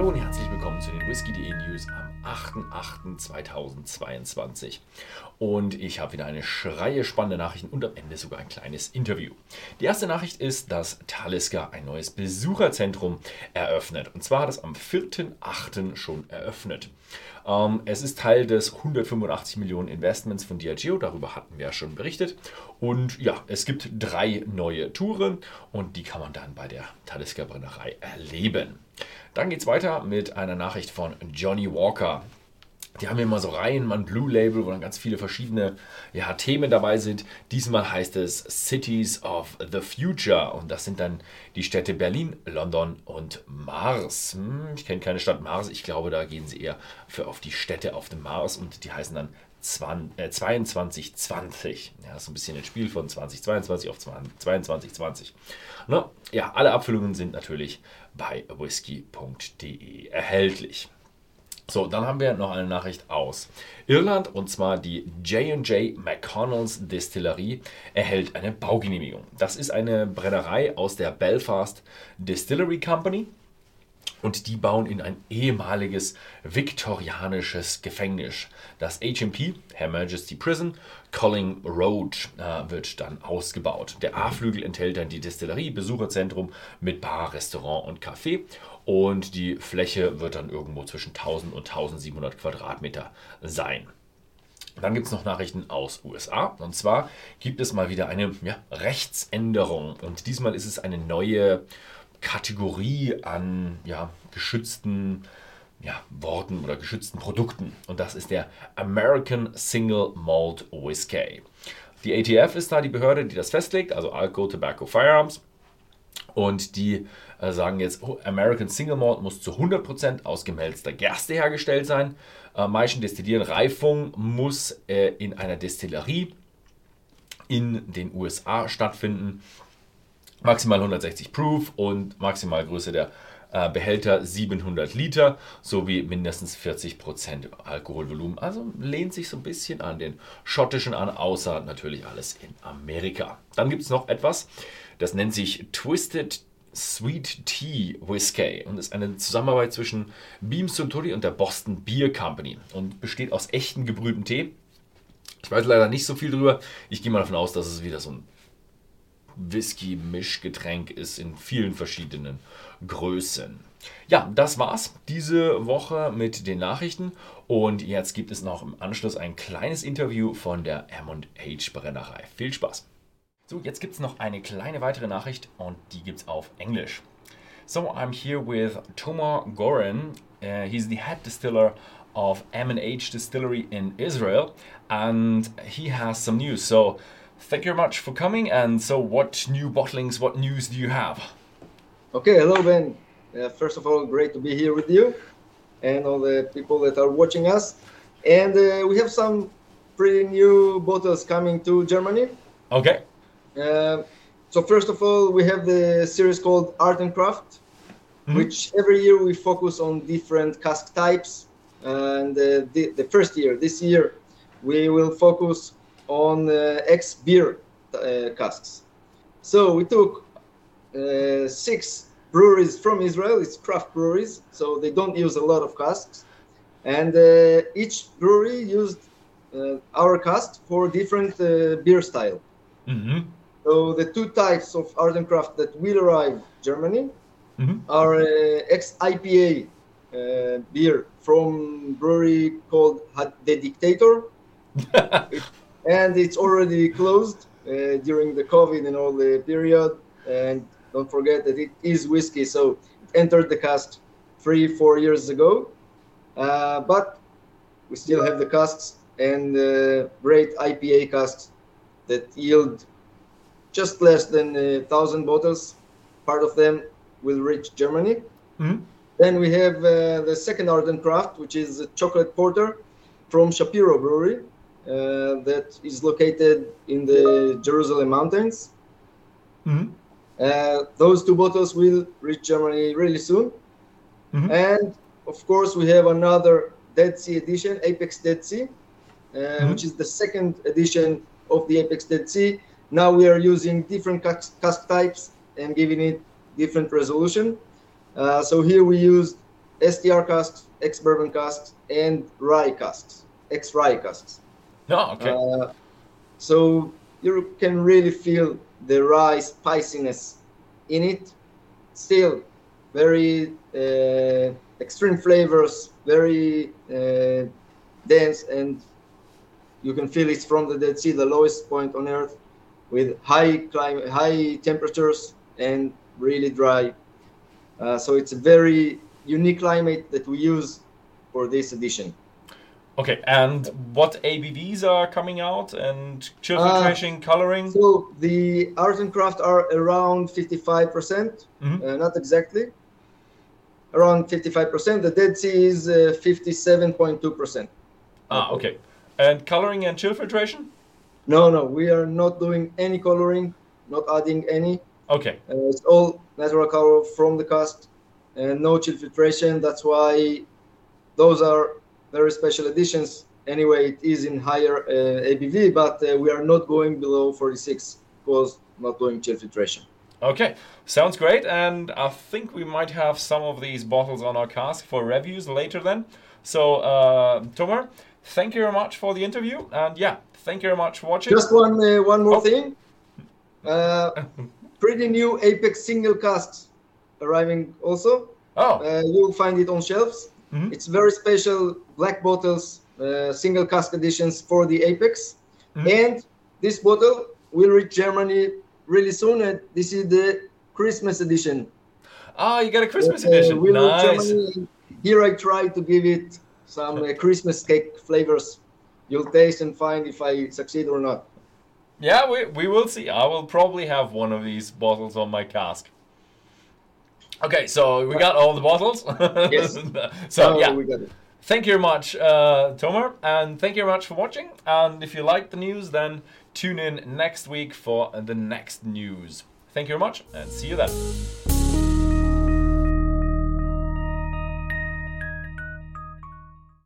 Hallo und herzlich willkommen zu den Whisky.de News am 8.8.2022. Und ich habe wieder eine Schreie spannende Nachrichten und am Ende sogar ein kleines Interview. Die erste Nachricht ist, dass Talisker ein neues Besucherzentrum eröffnet. Und zwar hat es am 4.8. schon eröffnet. Ähm, es ist Teil des 185 Millionen Investments von Diageo, darüber hatten wir ja schon berichtet. Und ja, es gibt drei neue Touren und die kann man dann bei der Talisker Brennerei erleben. Dann geht es weiter mit einer Nachricht von Johnny Walker. Die haben immer so Reihen, man Blue Label, wo dann ganz viele verschiedene ja, Themen dabei sind. Diesmal heißt es Cities of the Future und das sind dann die Städte Berlin, London und Mars. Hm, ich kenne keine Stadt Mars, ich glaube, da gehen sie eher für auf die Städte auf dem Mars und die heißen dann 20, äh, 2220. Ja, das ist ein bisschen ein Spiel von 2022 auf 2220. Ne? Ja, alle Abfüllungen sind natürlich bei whisky.de erhältlich. So, dann haben wir noch eine Nachricht aus Irland und zwar die J&J McConnells Distillerie erhält eine Baugenehmigung. Das ist eine Brennerei aus der Belfast Distillery Company und die bauen in ein ehemaliges viktorianisches Gefängnis. Das HMP, Her Majesty Prison, Colling Road, äh, wird dann ausgebaut. Der A-Flügel enthält dann die Distillerie, Besucherzentrum mit Bar, Restaurant und Café. Und die Fläche wird dann irgendwo zwischen 1000 und 1700 Quadratmeter sein. Dann gibt es noch Nachrichten aus USA. Und zwar gibt es mal wieder eine ja, Rechtsänderung. Und diesmal ist es eine neue Kategorie an ja, geschützten ja, Worten oder geschützten Produkten. Und das ist der American Single Malt Whiskey. Die ATF ist da die Behörde, die das festlegt, also Alcohol, Tobacco, Firearms. Und die äh, sagen jetzt, oh, American Single Malt muss zu 100% aus gemälzter Gerste hergestellt sein. Äh, Maischen destillieren, Reifung muss äh, in einer Destillerie in den USA stattfinden maximal 160 Proof und Maximalgröße der äh, Behälter 700 Liter sowie mindestens 40% Alkoholvolumen. Also lehnt sich so ein bisschen an den schottischen an, außer natürlich alles in Amerika. Dann gibt es noch etwas, das nennt sich Twisted Sweet Tea Whiskey und ist eine Zusammenarbeit zwischen Beam Suntory und der Boston Beer Company und besteht aus echten gebrühtem Tee. Ich weiß leider nicht so viel drüber. Ich gehe mal davon aus, dass es wieder so ein Whisky-Mischgetränk ist in vielen verschiedenen Größen. Ja, das war's diese Woche mit den Nachrichten. Und jetzt gibt es noch im Anschluss ein kleines Interview von der M&H Brennerei. Viel Spaß! So, jetzt gibt es noch eine kleine weitere Nachricht und die gibt es auf Englisch. So, I'm here with Tomar Goren. Uh, he's the head distiller of M&H Distillery in Israel and he has some news. So, thank you very much for coming. And so, what new bottlings, what news do you have? Okay, hello, Ben. Uh, first of all, great to be here with you and all the people that are watching us. And uh, we have some pretty new bottles coming to Germany. Okay. Uh, so, first of all, we have the series called Art and Craft, mm-hmm. which every year we focus on different cask types. And uh, the, the first year, this year, we will focus on uh, ex beer uh, casks. So we took uh, six breweries from Israel. It's craft breweries, so they don't use a lot of casks, and each brewery used our cask for different beer style. Mm-hmm. So the two types of art and craft that will arrive Germany mm-hmm. are uh, ex IPA uh, beer from brewery called The Dictator. and it's already closed uh, during the COVID and all the period. And don't forget that it is whiskey, so it entered the cast three, four years ago. Uh, but we still have the casks and uh, great IPA casks that yield just less than a thousand bottles. Part of them will reach Germany. Mm-hmm. Then we have uh, the second art and craft, which is a chocolate porter from Shapiro Brewery. Uh, that is located in the Jerusalem mountains. Mm-hmm. Uh, those two bottles will reach Germany really soon. Mm-hmm. And of course, we have another Dead Sea edition, Apex Dead Sea, uh, mm-hmm. which is the second edition of the Apex Dead Sea. Now we are using different cask, cask types and giving it different resolution. Uh, so here we used STR casks, ex bourbon casks, and rye casks, ex rye casks. No, okay. Uh, so you can really feel the rye spiciness in it. Still, very uh, extreme flavors, very uh, dense, and you can feel it from the Dead Sea, the lowest point on Earth, with high climate, high temperatures, and really dry. Uh, so it's a very unique climate that we use for this edition. Okay, and what ABVs are coming out and chill Uh, filtration, coloring? So the art and craft are around 55%, percent Mhm. uh, not exactly. Around 55%. The Dead Sea is uh, 57.2%. Ah, okay. And coloring and chill filtration? No, no, we are not doing any coloring, not adding any. Okay. Uh, it's all natural color from the cast and no chill filtration. That's why those are very special editions. Anyway, it is in higher uh, ABV, but uh, we are not going below 46 because not doing chill filtration. Okay, sounds great. And I think we might have some of these bottles on our cask for reviews later then. So, uh, Tomer, thank you very much for the interview. And yeah, thank you very much for watching. Just one uh, one more Oh. thing. Uh, pretty new Apex single casks arriving also. Oh, Uh, you'll find it on shelves. Mhm. It's very special black bottles, uh, single cask editions for the Apex. Mhm. And this bottle will reach Germany really soon. And this is the Christmas edition. ah, you got a Christmas Uh, edition. will Nice. Germany. Here I try to give it some uh, Christmas cake flavors. You'll taste and find if I succeed or not. Yeah, we, we will see. I will probably have one of these bottles on my cask. Okay, so we got all the bottles. Yes. so Oh, yeah, we got it. thank you very much, uh, Tomer, and thank you very much for watching. And if you like the news, then tune in next week for the next news. Thank you very much, and see you then.